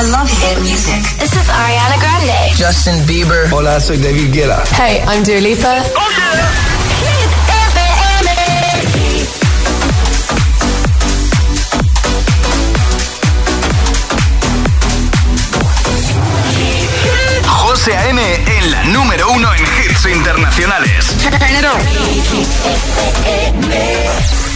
I love hit music. This is Ariana Grande. Justin Bieber. Hola, soy David Guetta. Hey, I'm Dua Lipa. Oh yeah. José A.M. en la número uno en hits internacionales.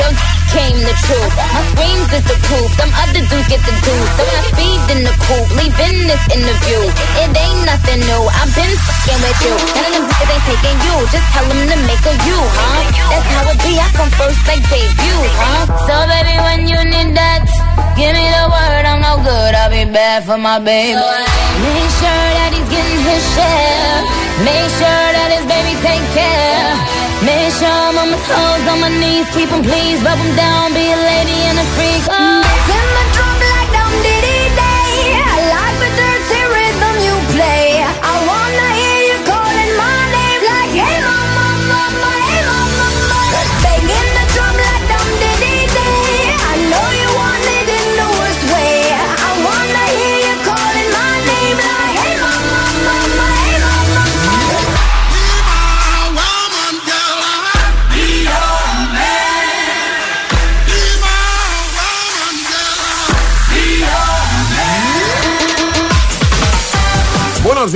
the yo came the truth. My screams is the proof, them other dudes get the juice. So I speed in the coupe, leaving this interview. It ain't nothing new, I've been fucking with you. None of them niggas ain't taking you, just tell them to make a you, huh? That's how it be, I come first like debut, huh? So baby, when you need that, give me the word, I'm no good, I'll be bad for my baby. Make sure that he's getting his share. Make sure that his baby take care. Make sure I'm on my toes, on my knees, Keep keep 'em please, rub 'em down, be a lady and a freak. Oh. Beats in the drum like dum diddy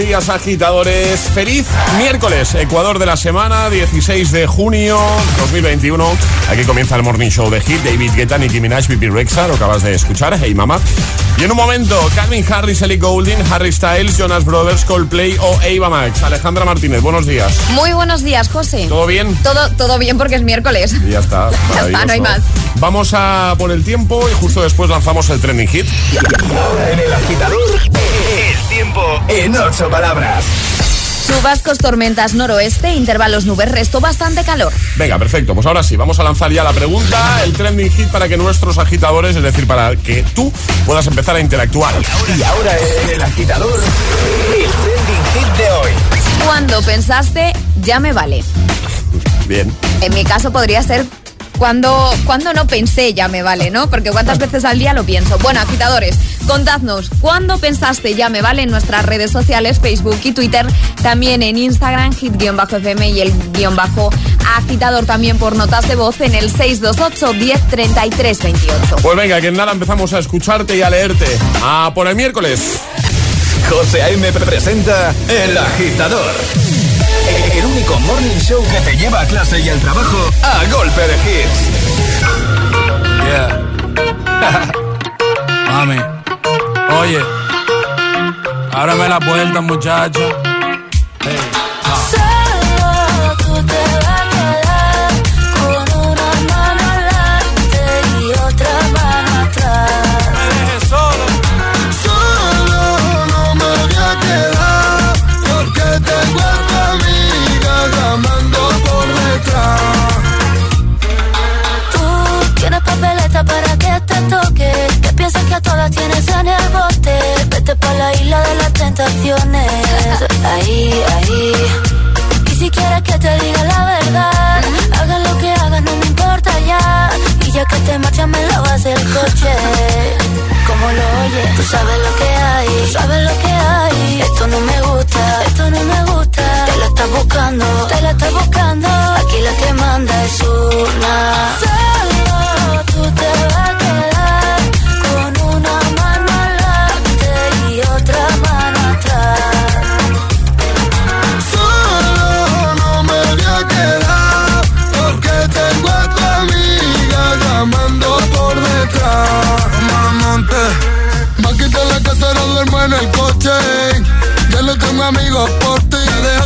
días, agitadores. Feliz miércoles, Ecuador de la semana, 16 de junio 2021. Aquí comienza el Morning Show de Hit. David Guetta, Nicki Minaj, Bibi Rexa, lo acabas de escuchar. Hey, mamá. Y en un momento, Calvin Harris, Ellie Goulding, Harry Styles, Jonas Brothers, Coldplay o Ava Max. Alejandra Martínez, buenos días. Muy buenos días, José. ¿Todo bien? Todo, todo bien porque es miércoles. Y ya está. Ya está, no hay más. Vamos a por el tiempo y justo después lanzamos el trending hit. Ahora en el agitador, el tiempo en ocho palabras. Chubascos, tormentas noroeste, intervalos nubes, resto bastante calor. Venga, perfecto. Pues ahora sí, vamos a lanzar ya la pregunta, el trending hit para que nuestros agitadores, es decir, para que tú puedas empezar a interactuar. Y ahora en el agitador, el trending hit de hoy. Cuando pensaste, ya me vale. Bien. En mi caso podría ser cuando, cuando no pensé ya me vale, ¿no? Porque cuántas veces al día lo pienso. Bueno, agitadores, contadnos, ¿cuándo pensaste ya me vale en nuestras redes sociales, Facebook y Twitter? También en Instagram, hit-fm y el guion bajo agitador también por notas de voz en el 628 10 33 28. Pues venga, que en nada empezamos a escucharte y a leerte. A por el miércoles. José A.M. presenta El Agitador. El único morning show que te lleva a clase y al trabajo a golpe de hits. Yeah. Mami, oye, ábrame la puerta, muchacho. Hey, estás buscando, te la estás buscando. Aquí la que manda es una. Solo tú te vas a quedar con una mano adelante y otra mano atrás. Solo no me voy a quedar porque tengo a tu amiga llamando por detrás. Mamante, va a la casa, no duermo en el coche. Ya no tengo amigos por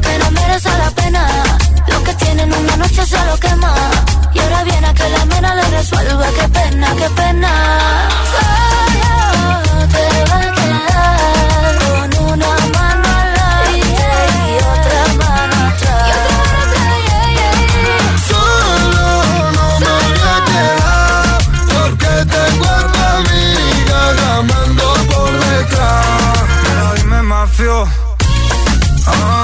que no merece la pena. Lo que tienen una noche se lo quema. Y ahora viene a que la mena le resuelva, qué pena, qué pena. Solo te va a quedar con una mano adelante y otra mano atrás. Y otra mano atrás, yeah, yeah. Solo no me voy a quedar porque tengo a tu amiga llamando por detrás. Pero dime, mafio. Ah,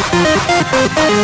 I'll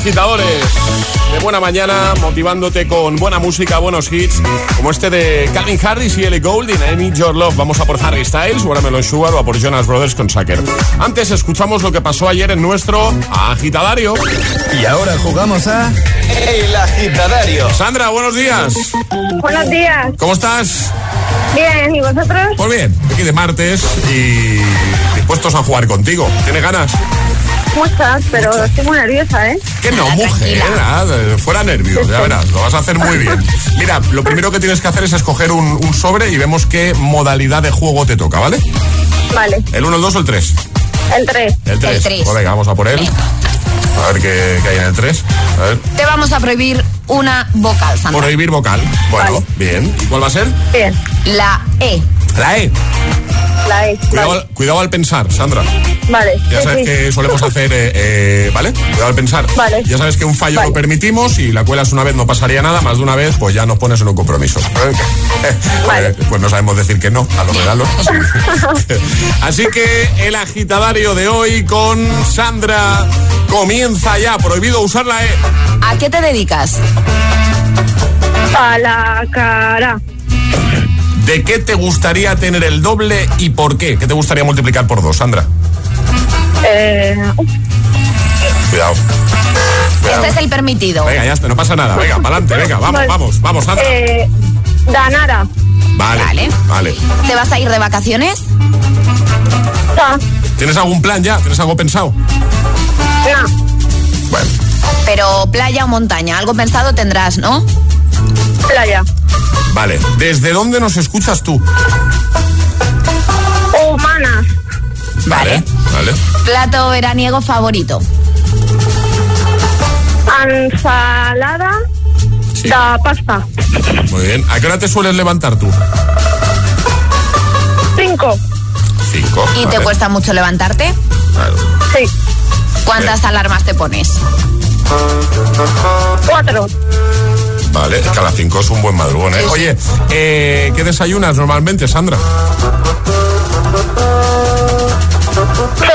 agitadores. De buena mañana, motivándote con buena música, buenos hits, como este de Calvin Harris y Ellie Goulding, I Need Your Love. Vamos a por Harry Styles, Watermelon Sugar o a por Jonas Brothers con Sucker. Antes escuchamos lo que pasó ayer en nuestro agitadario. Y ahora jugamos a El Agitadario. Sandra, buenos días. Buenos días. ¿Cómo estás? Bien, ¿y vosotros? Pues bien, aquí de martes y dispuestos a jugar contigo. ¿Tienes ganas? Muchas, pero estoy muy nerviosa, ¿eh? Que no, mujer, nada, fuera nervios, ya verás, lo vas a hacer muy bien. Mira, lo primero que tienes que hacer es escoger un, un sobre y vemos qué modalidad de juego te toca, ¿vale? Vale, ¿El 1, el 2 o el 3? el 3. El 3. El tres. Pues venga, vamos a por él. A ver qué, qué hay en el 3. A ver. Te vamos a prohibir una vocal, Sandra. Prohibir vocal. Bueno, Vale. bien. ¿Y cuál va a ser? Bien, La E. La E. la E. Cuidado, Vale, al, cuidado al pensar, Sandra. Vale. Ya sabes sí. que solemos hacer, eh, eh, ¿vale? Cuidado al pensar. Vale. Ya sabes que un fallo Vale. lo permitimos y la cuelas una vez no pasaría nada, más de una vez pues ya nos pones en un compromiso. Vale. Pues no sabemos decir que no a los regalos. Así que el agitadario de hoy con Sandra comienza ya. Prohibido usar la E. ¿A qué te dedicas? A la cara. ¿De qué te gustaría tener el doble y por qué? ¿Qué te gustaría multiplicar por dos, Sandra? Eh, Cuidado. Cuidado. Este es el permitido. Venga, ya está, no pasa nada. Venga, para adelante, venga, vamos, Vale. vamos, vamos, Sandra. eh, Danara. Vale, Vale. vale. ¿Te vas a ir de vacaciones? ¿Tienes algún plan ya? ¿Tienes algo pensado? No. Bueno, Pero playa o montaña, algo pensado tendrás, ¿no? Playa. vale. ¿Desde dónde nos escuchas tú? Humanas. Vale, vale. Plato veraniego favorito. Ensalada. Sí. Da pasta. Muy bien. ¿A qué hora te sueles levantar tú? Cinco. Cinco. ¿Y te cuesta mucho levantarte? Claro. Sí. ¿Cuántas alarmas te pones? Cuatro. Vale, es que a las cinco es un buen madrugón, ¿eh? Oye, eh, ¿qué desayunas normalmente, Sandra?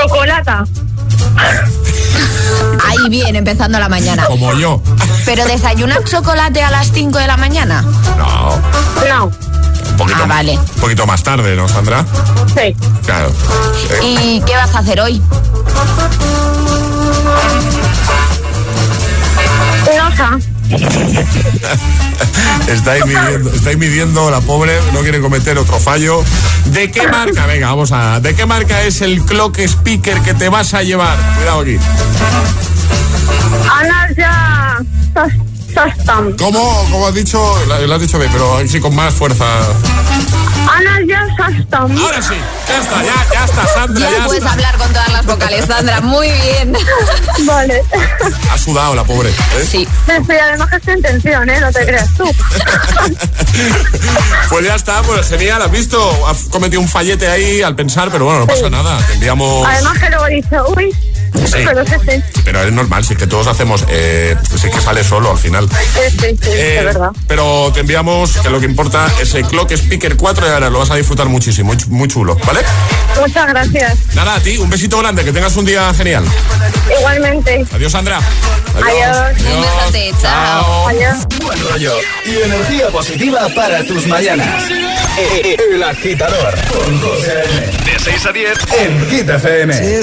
Chocolata. Ahí bien, empezando la mañana. Como yo. ¿Pero desayunas chocolate a las 5 de la mañana? No, No. un poquito, Ah, vale. un poquito más tarde, ¿no, Sandra? Sí. Claro. Sí. ¿Y qué vas a hacer hoy? Loja. Estáis midiendo, estáis midiendo, la pobre no quiere cometer otro fallo. ¿De qué marca? Venga, vamos a. ¿De qué marca es el clock speaker que te vas a llevar? Cuidado aquí. Anasia. Sas- Sastam. ¿Cómo, cómo has dicho? Lo has dicho bien, pero sí con más fuerza. Ahora sí, ya está, ya, ya está, Sandra, Ya ya puedes está. hablar con todas las vocales, Sandra. Muy bien. Vale. Ha sudado la pobre. ¿eh? Sí. Sí, además que está en tensión, ¿eh? No te creas tú. Pues ya está, pues genial, has visto, has cometido un fallete ahí al pensar, pero bueno, no pasa nada, te enviamos... Además que luego he dicho, uy, Sí. pero sí, sí. Pero es normal, si es que todos hacemos, eh, si es que sale solo al final. Sí, sí, sí, Eh, de verdad. pero te enviamos, que lo que importa, ese Clock Speaker 4 y ahora lo vas a disfrutar muchísimo, muy, muy chulo, ¿vale? Muchas gracias. Nada, a ti, un besito grande, que tengas un día genial. Igualmente. Adiós, Sandra. Adiós. Un besote, chao. Adiós. Buen rollo y energía positiva para tus mañanas. El agitador con José A.M. De 6 a 10 en Hit FM.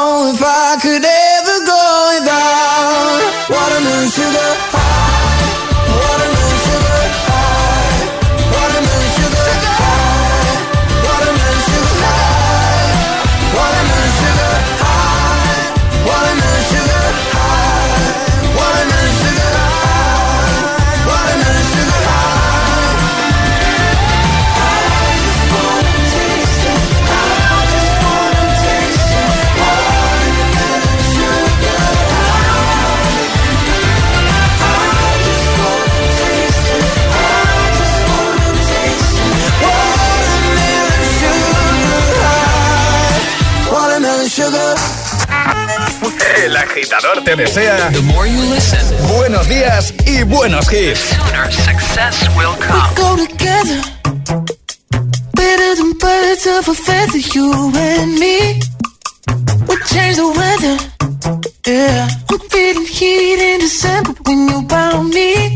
El agitador te desea buenos días y buenos hits. We go together better than birds of a feather, you and me. We change the weather. Yeah, I'm feeling heat in December when you found me.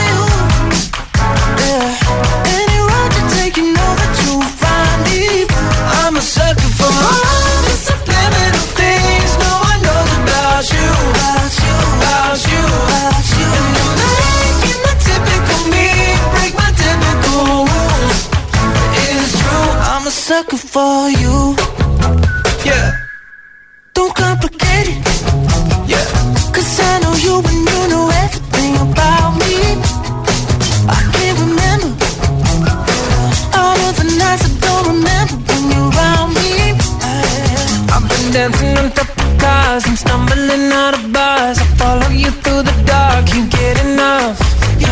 For you. Yeah. Don't complicate it. Yeah. Cause I know you and you know everything about me. I can't remember all of the nights I don't remember when you're around me. I've been dancing on top of cars and stumbling out of bars. I follow you through the dark, can't get enough.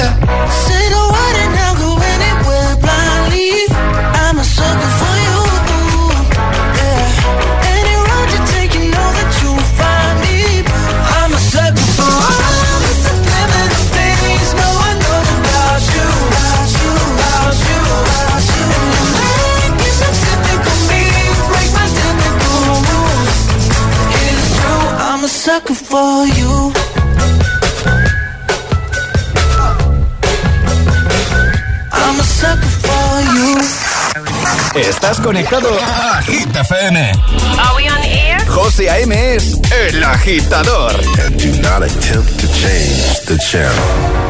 Yeah. Estás conectado a Hit FM. Are we on air? José A.M. es el agitador. And do not attempt to change the channel.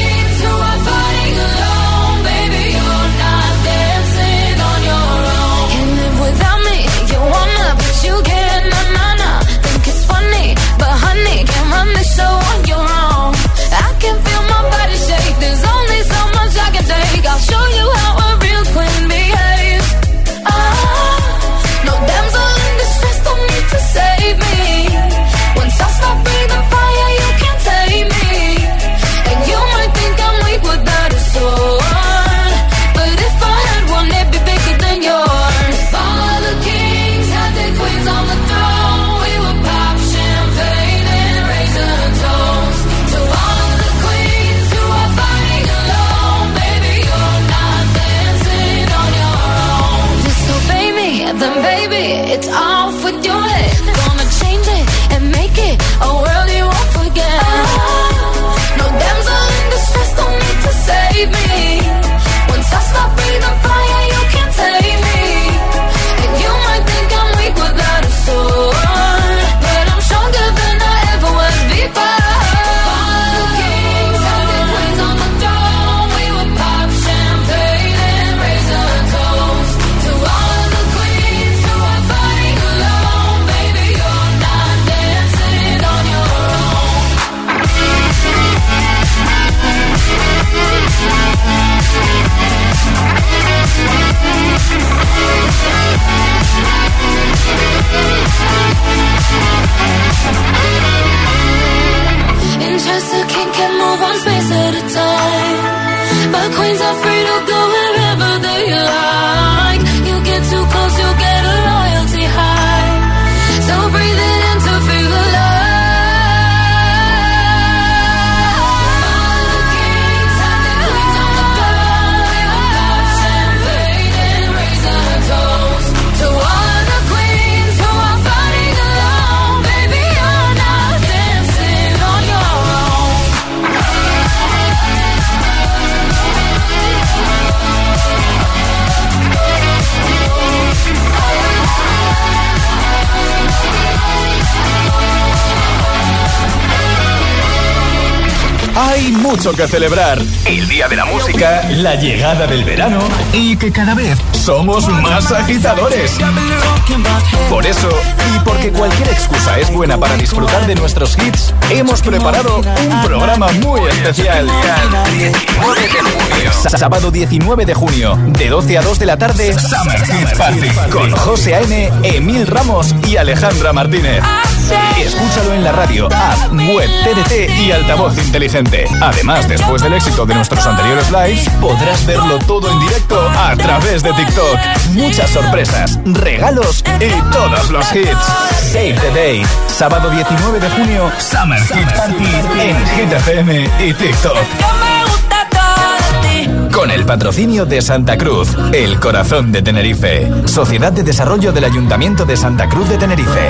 without me. You wanna, but you can't. Na na na. Think it's funny, but honey, can't run the show mucho que celebrar. El Día de la Música, la llegada del verano y que cada vez somos más agitadores. Por eso, y porque cualquier excusa es buena para disfrutar de nuestros hits, hemos preparado un programa muy especial. Sábado 19 de junio, de 12 a 2 de la tarde, Summer Hit Party con José A.M., Emil Ramos y Alejandra Martínez. Escúchalo en la radio, app, web, TDT y altavoz inteligente. Además, después del éxito de nuestros anteriores lives, podrás verlo todo en directo a través de TikTok. Muchas sorpresas, regalos y todos los hits. Save the Day. Sábado 19 de junio, Summer Party en Hit y TikTok. Con el patrocinio de Santa Cruz, el corazón de Tenerife. Sociedad de Desarrollo del Ayuntamiento de Santa Cruz de Tenerife.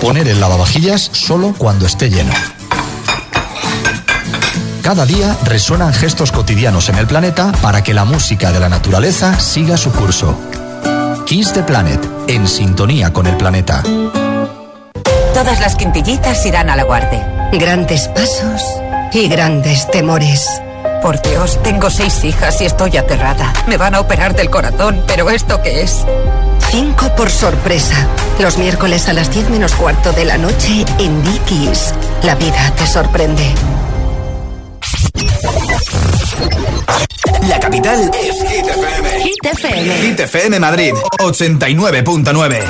Poner el lavavajillas solo cuando esté lleno. Cada día resuenan gestos cotidianos en el planeta para que la música de la naturaleza siga su curso. Kiss the Planet, en sintonía con el planeta. Todas las quintillitas irán a la guardia. Grandes pasos y grandes temores. Por Dios, tengo seis hijas y estoy aterrada. Me van a operar del corazón, pero ¿esto qué es? Cinco por sorpresa. Los miércoles a las 10 menos cuarto de la noche en Dickies. La vida te sorprende. La capital es Hit FM. Hit FM. Hit FM Madrid, 89.9.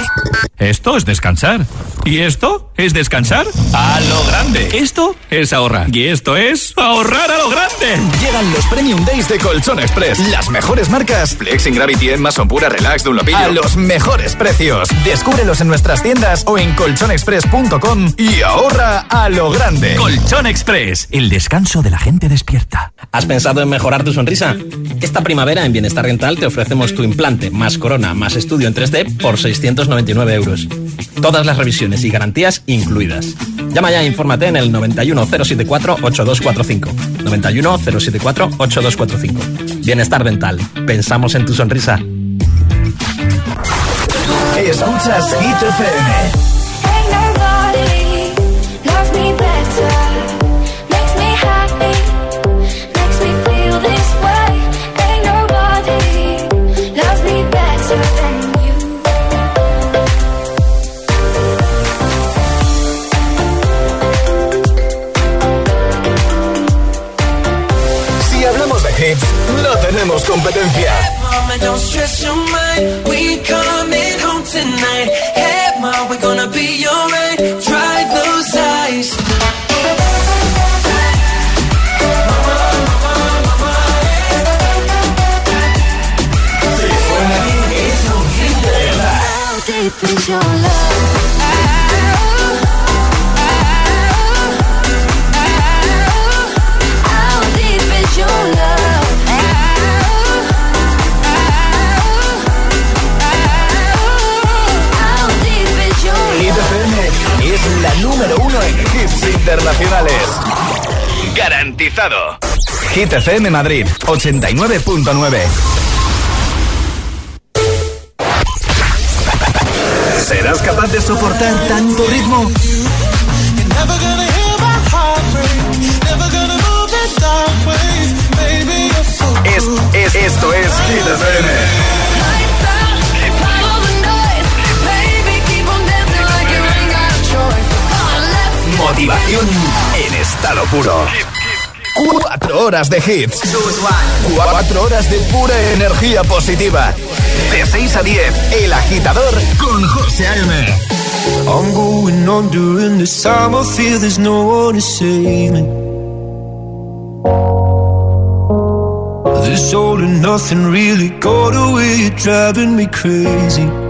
Esto es descansar. ¿Y esto es descansar? A lo grande. Esto es ahorrar. Y esto es ahorrar a lo grande. Llegan los Premium Days de Colchón Express. Las mejores marcas. Flexing Gravity, Mason Pura, Relax, Dunlopillo. A los mejores precios. Descúbrelos en nuestras tiendas o en colchonexpress.com y ahorra a lo grande. Colchón Express. El descanso de la gente despierta. ¿Has pensado en mejorar tu sonrisa? Esta primavera en Bienestar Rental te ofrecemos tu implante más corona más estudio en 3D por 699 euros. Todas las revisiones y garantías incluidas. Llama ya e infórmate en el 91 074 8245. 91 074 8245. Bienestar Dental. Pensamos en tu sonrisa. Escuchas Hit competencia. Hit FM Madrid, 89.9. ¿Serás capaz de soportar tanto ritmo? Es, es, esto es Hit FM. Motivación en estado puro. Cuatro horas de hits. Cuatro horas de pura energía positiva. De 6 a 10, El Agitador con José A.M. I'm going on during this time. I feel there's no one to save me. This all and nothing really got away. You're driving me crazy.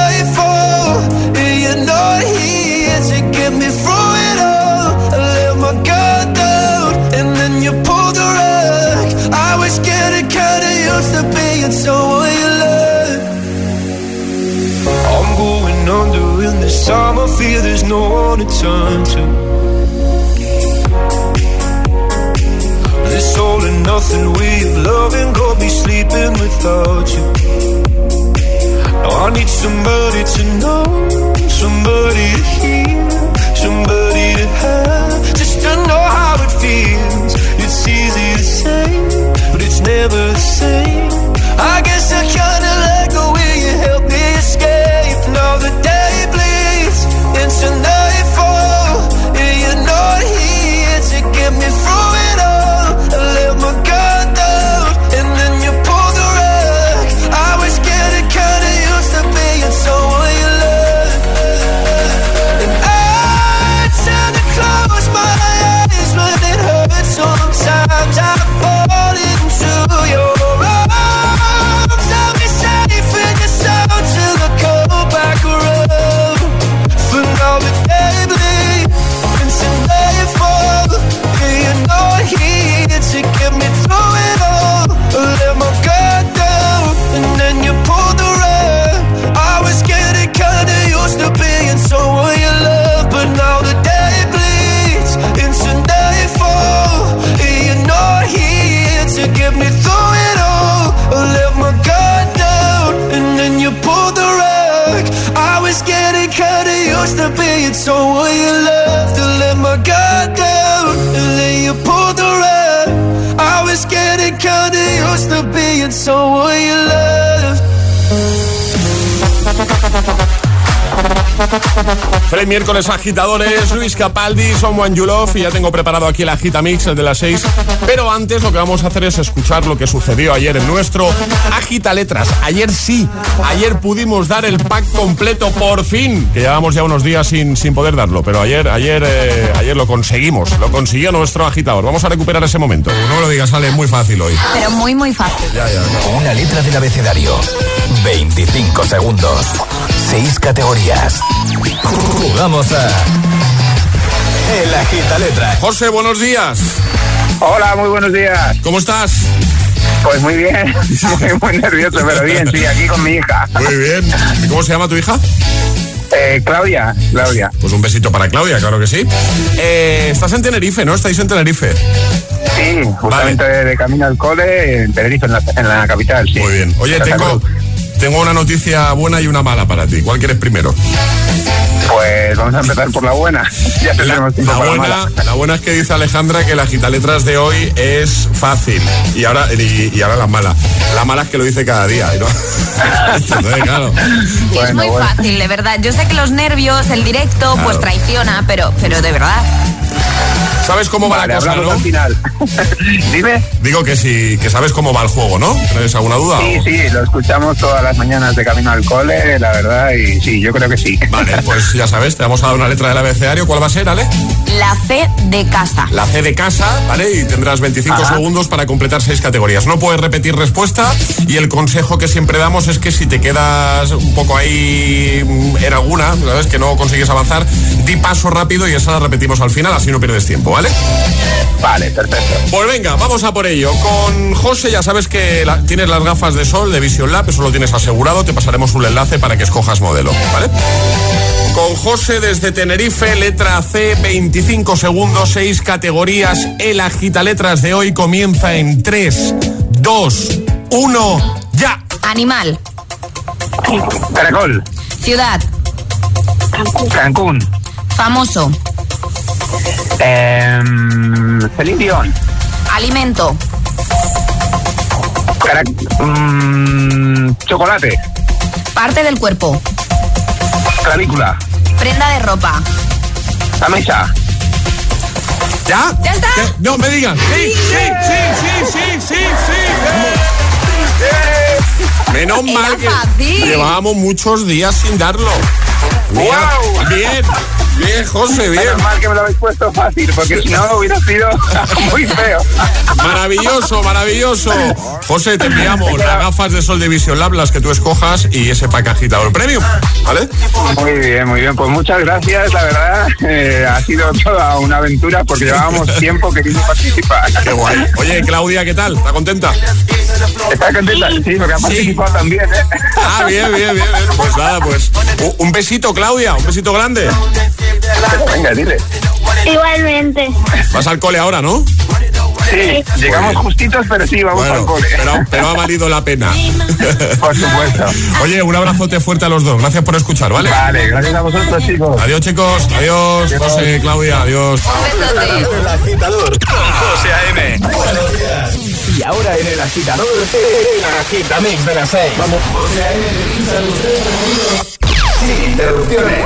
to being someone you love. I'm going under, and this time I fear there's no one to turn to. This all and nothing way miércoles agitadores, Luis Capaldi, Someone You Love y ya tengo preparado aquí el Agita Mix, el de las 6. Pero antes lo que vamos a hacer es escuchar lo que sucedió ayer en nuestro Agita Letras. Ayer sí, ayer pudimos dar el pack completo por fin, que llevamos ya unos días sin, sin poder darlo, pero ayer, ayer, eh, ayer lo conseguimos, lo consiguió nuestro agitador. Vamos a recuperar ese momento. No me lo digas, sale muy fácil hoy. Pero muy, muy fácil. Ya, ya, no. Una letra del abecedario. 25 segundos. 6 categorías. Jugamos a. El agita letra. José, buenos días. Hola, muy buenos días. ¿Cómo estás? Pues muy bien, muy, muy nervioso, pero bien, sí, aquí con mi hija. Muy bien. ¿Y cómo se llama tu hija? Eh, Claudia, Claudia. Pues un besito para Claudia, claro que sí. Eh, estás en Tenerife, ¿no? Estáis en Tenerife. Sí, justamente de camino al cole en Tenerife, en la, en la capital, sí. Muy bien. Oye, tengo, tengo una noticia buena y una mala para ti. ¿Cuál quieres primero? Pues vamos a empezar por la buena. Ya La, tenemos tiempo la para la buena, mala. la buena es que dice Alejandra que la gitaletras de hoy es fácil. Y ahora, y, y ahora la mala. La mala es que lo dice cada día. ¿no? Entonces, claro. Y es muy fácil, de verdad. Yo sé que los nervios, el directo, pues traiciona, pero, pero de verdad. ¿Sabes cómo va Vale, la cosa, hablamos no? al final. Dime. Digo que sí, que sabes cómo va el juego, ¿no? ¿Tienes alguna duda? Sí, o- sí, lo escuchamos todas las mañanas de camino al cole, la verdad, y sí, yo creo que sí. Vale, pues ya sabes, te vamos a dar una letra del abecedario. ¿Cuál va a ser, Ale? La C de casa. La C de casa, ¿vale? Y tendrás 25 Ajá. segundos para completar seis categorías. No puedes repetir respuesta y el consejo que siempre damos es que si te quedas un poco ahí en alguna, ¿sabes? Que no consigues avanzar, di paso rápido y esa la repetimos al final, así no pierdes tiempo, ¿vale? Vale, perfecto. Pues venga, vamos a por ello. Con José ya sabes que la- tienes las gafas de sol de Vision Lab, eso lo tienes asegurado, te pasaremos un enlace para que escojas modelo, ¿vale? Con José desde Tenerife, letra C, 25 segundos, 6 categorías. El agita letras de hoy comienza en 3, 2, 1, ya. Animal. Caracol, Ciudad. Cancún, Famoso. Eh, Celine Dion, Alimento. Cara- mm, chocolate, Parte del cuerpo. clavícula, Prenda de ropa. la mesa, ¿Ya? ¿Ya está? ¿Qué? No, me digan. Sí, sí, sí, sí, sí, sí, sí. Menos Era mal que fácil. llevábamos muchos días sin darlo. Mira, Bien, bien, José, bien. Menos mal que me lo habéis puesto fácil, porque si no hubiera sido muy feo. Maravilloso, maravilloso. José, te enviamos las gafas de sol de Vision Lab, las que tú escojas, y ese pack agitador premium, ¿vale? Muy bien, muy bien. Pues muchas gracias, la verdad. eh, ha sido toda una aventura porque llevábamos tiempo queriendo participar. Qué guay. Oye, Claudia, ¿qué tal? ¿Está contenta? ¿Está contenta? Sí, porque ha participado también, ¿eh? Ah, bien, bien, bien. bien. Pues nada, pues un- besito, Claudia, un besito grande. Venga, dile. Igualmente. Vas al cole ahora, ¿no? Sí, llegamos justitos, pero sí, vamos al Bueno, cole. pero, pero ha valido la pena. Por supuesto. Oye, un abrazote fuerte a los dos. Gracias por escuchar, ¿vale? Vale, gracias a vosotros, chicos. Adiós, chicos. Adiós, José, Claudia. Adiós. Agitador José A.M. Buenos días. Y ahora en el agitador, el agitamix de las 6. Vamos, José A.M. sin interrupciones.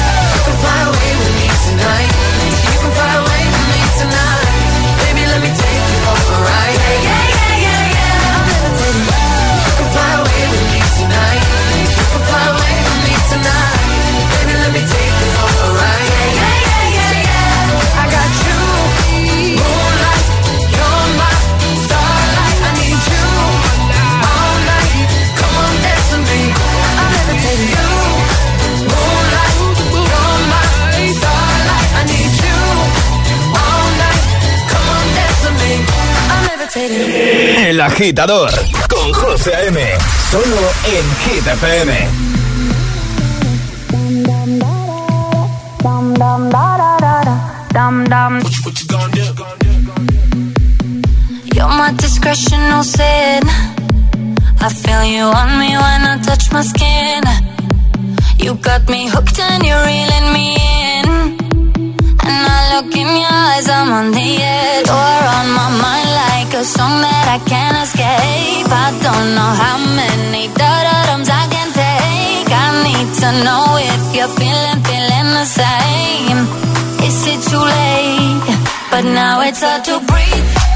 El agitador con José A.M. Solo en Hit FM. You're my discretional sin. I feel you on me when I touch my skin. You got me hooked and you're reeling me in. When I look in your eyes, I'm on the edge. You're on my mind like a song that I can't escape. I don't know how many thudums I can take. I need to know if you're feeling, feeling the same. Is it too late? But now it's hard to breathe.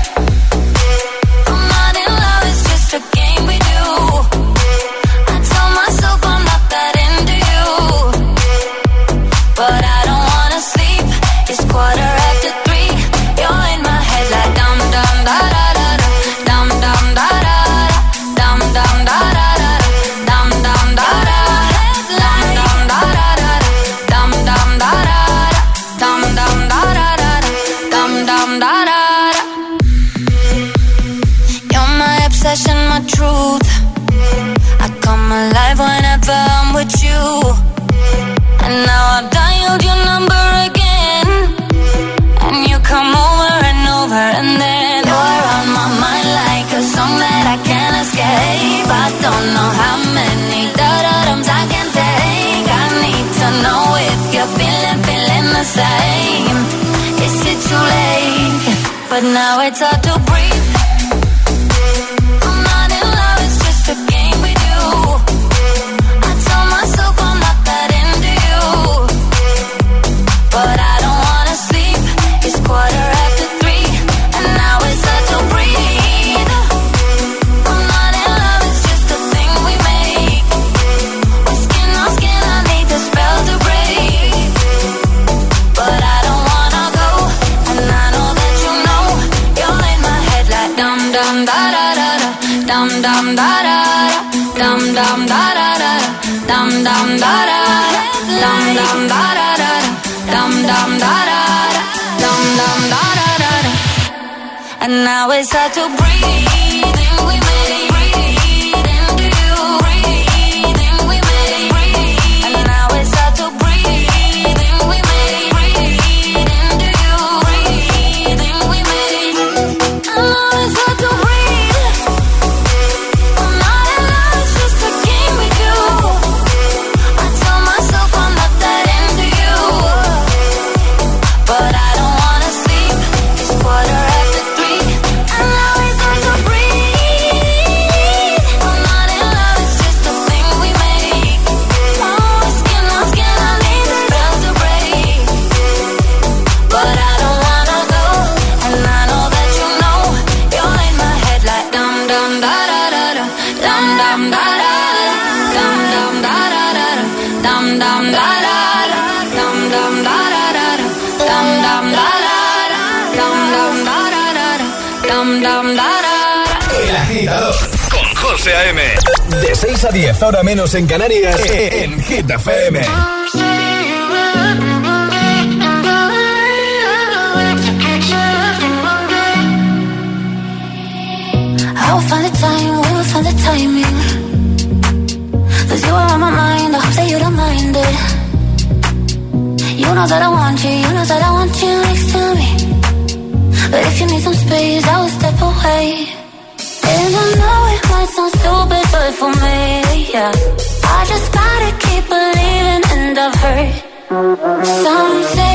10 horas menos en Canarias, eh, eh, en Hit FM. Find the time, we'll find the timing. Cause you are on my mind, I hope that you don't mind it. You know that I want you, you know that I want you next to me. But if you need some space, I will step away. And I know it might sound stupid. good for me, yeah. I just gotta keep believing, and I've heard something.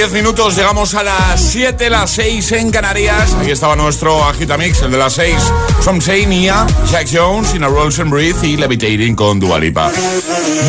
10 minutos llegamos a las 7, las 6 en Canarias. Aquí estaba nuestro Agitamix, el de las 6. Some Say Nia, Jack Jones, In a Rolls and Breathe y Levitating con Dualipa.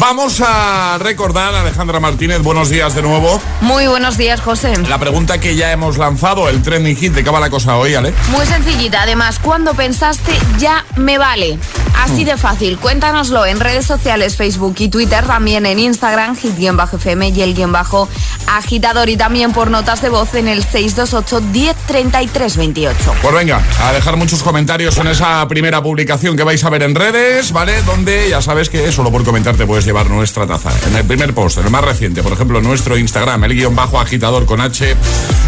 Vamos a recordar, Alejandra Martínez, buenos días de nuevo. Muy buenos días, José. La pregunta que ya hemos lanzado, el trending hit, ¿de qué va la cosa hoy, Ale? Muy sencillita, además, cuando pensaste ya me vale. Así de fácil, cuéntanoslo en redes sociales, Facebook y Twitter, también en Instagram, hit-fm y el guion bajo agitador y también por notas de voz en el 628 1033 28. Pues venga, a dejar muchos comentarios en esa primera publicación que vais a ver en redes, ¿vale? Donde ya sabes que solo por comentar te puedes llevar nuestra taza. En el primer post, en el más reciente, por ejemplo, nuestro Instagram, el guion bajo agitador con H,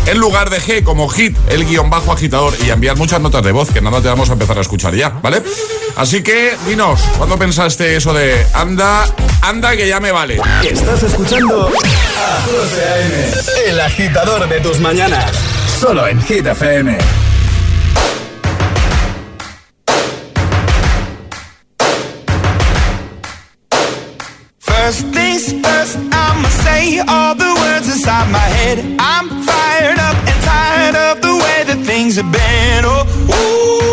en lugar de G como hit, el guion bajo agitador y enviar muchas notas de voz que nada te vamos a empezar a escuchar ya, ¿vale? Así que, dinos, ¿cuándo pensaste eso de anda, anda que ya me vale? Estás escuchando a José A.M., el agitador de tus mañanas. Solo en Hit FM. First things first, I'ma say all the words inside my head. I'm fired up and tired of the way that things have been. Oh, ooh,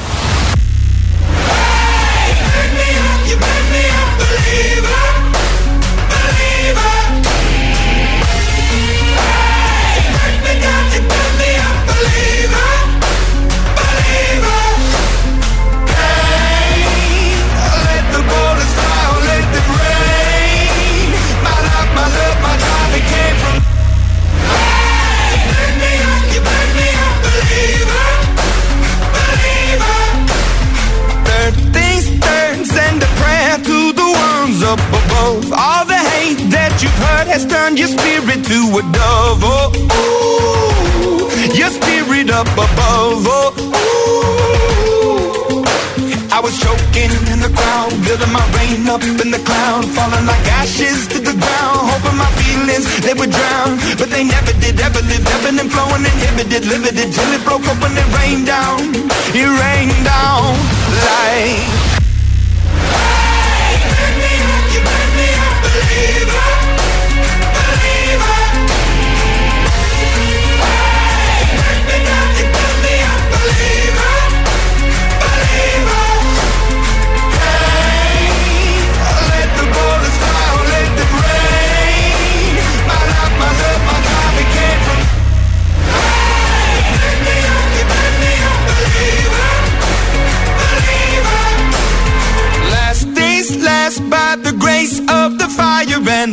Make me they would drown, but they never did, ever lived, ebbing and flowing, inhibited, limited, till it broke up when it rained down, it rained down like.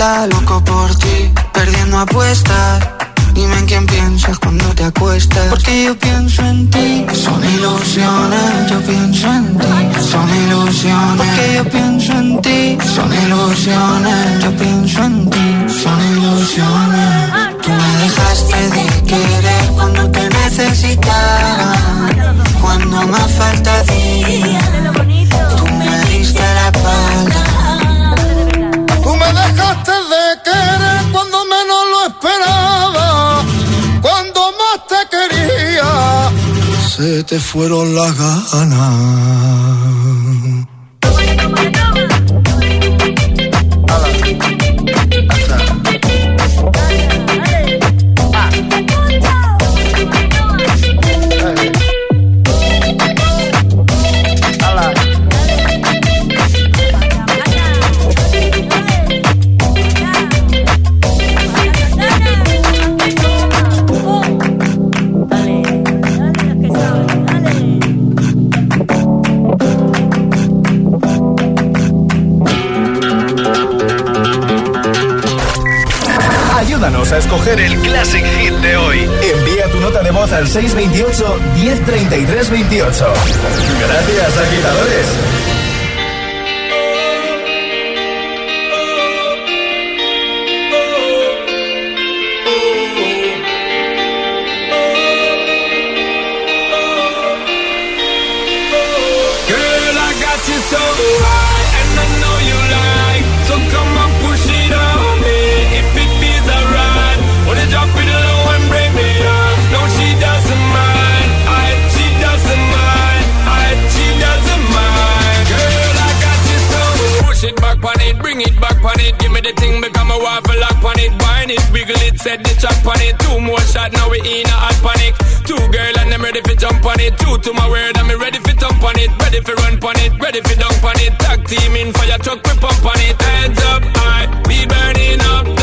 Puesta. Loco por ti, perdiendo apuestas. Dime en quién piensas cuando te acuestas. Porque yo pienso en ti. Son ilusiones, yo pienso en ti. Son ilusiones. Porque yo pienso en ti. Son ilusiones, yo pienso en ti. Te fueron las ganas. Al 628 1033 28. Gracias, agitadores. Girl, I got you so chop on it. Two more shot, now we in a hot panic. Two girl and I'm ready for jump on it. Two to my word, I'm ready for jump on it. Ready for run on it, ready for dunk on it. Tag team in fire truck, we pump on it. Hands up high, we burning up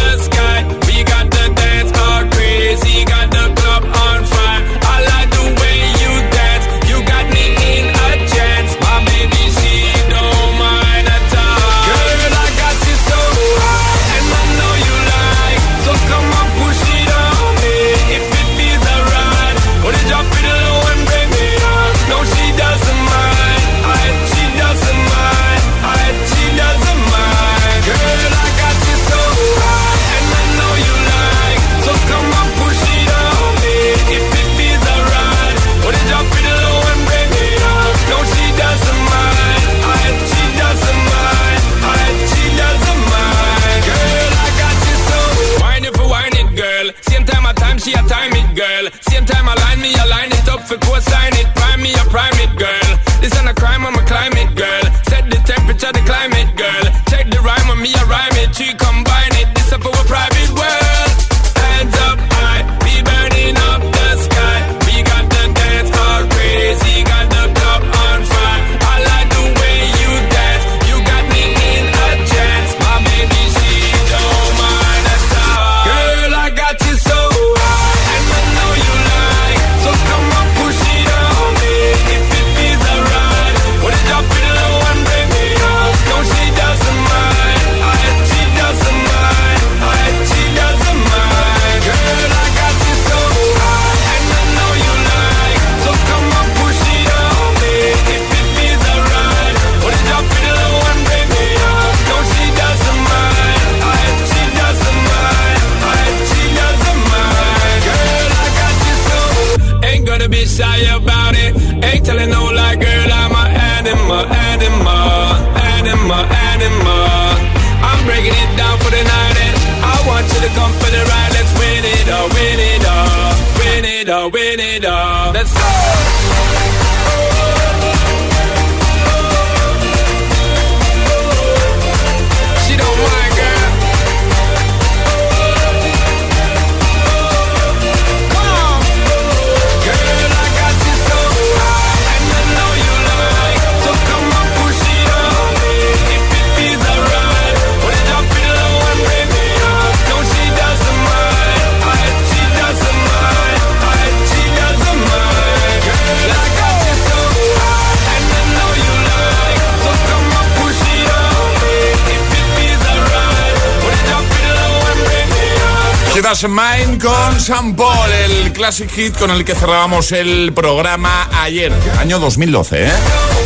con Sam el classic hit con el que cerrábamos el programa ayer, año 2012, ¿eh?